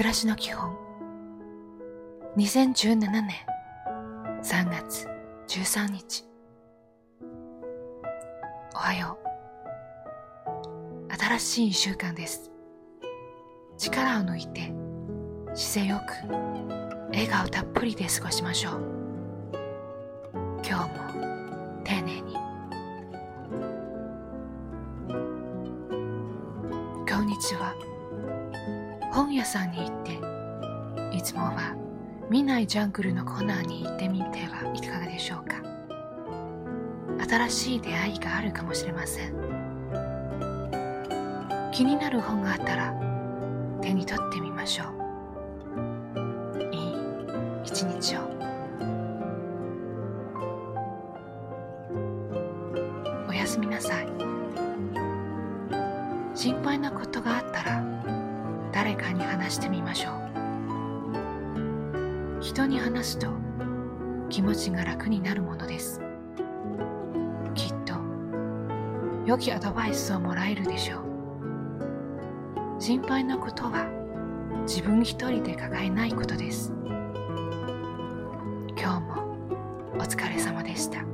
暮らしの基本。2017年3月13日。おはよう。新しい一週間です。力を抜いて姿勢よく笑顔たっぷりで過ごしましょう。今日も丁寧に。今日は。本屋さんに行って。いつもは見ないジャングルのコーナーに行ってみてはいかがでしょうか。新しい出会いがあるかもしれません。気になる本があったら手に取ってみましょう。いい一日を。おやすみなさい。心配なことがあったら誰かに話してみましょう。人に話すと気持ちが楽になるものです。きっと良きアドバイスをもらえるでしょう。心配なことは自分一人で抱えないことです。今日もお疲れ様でした。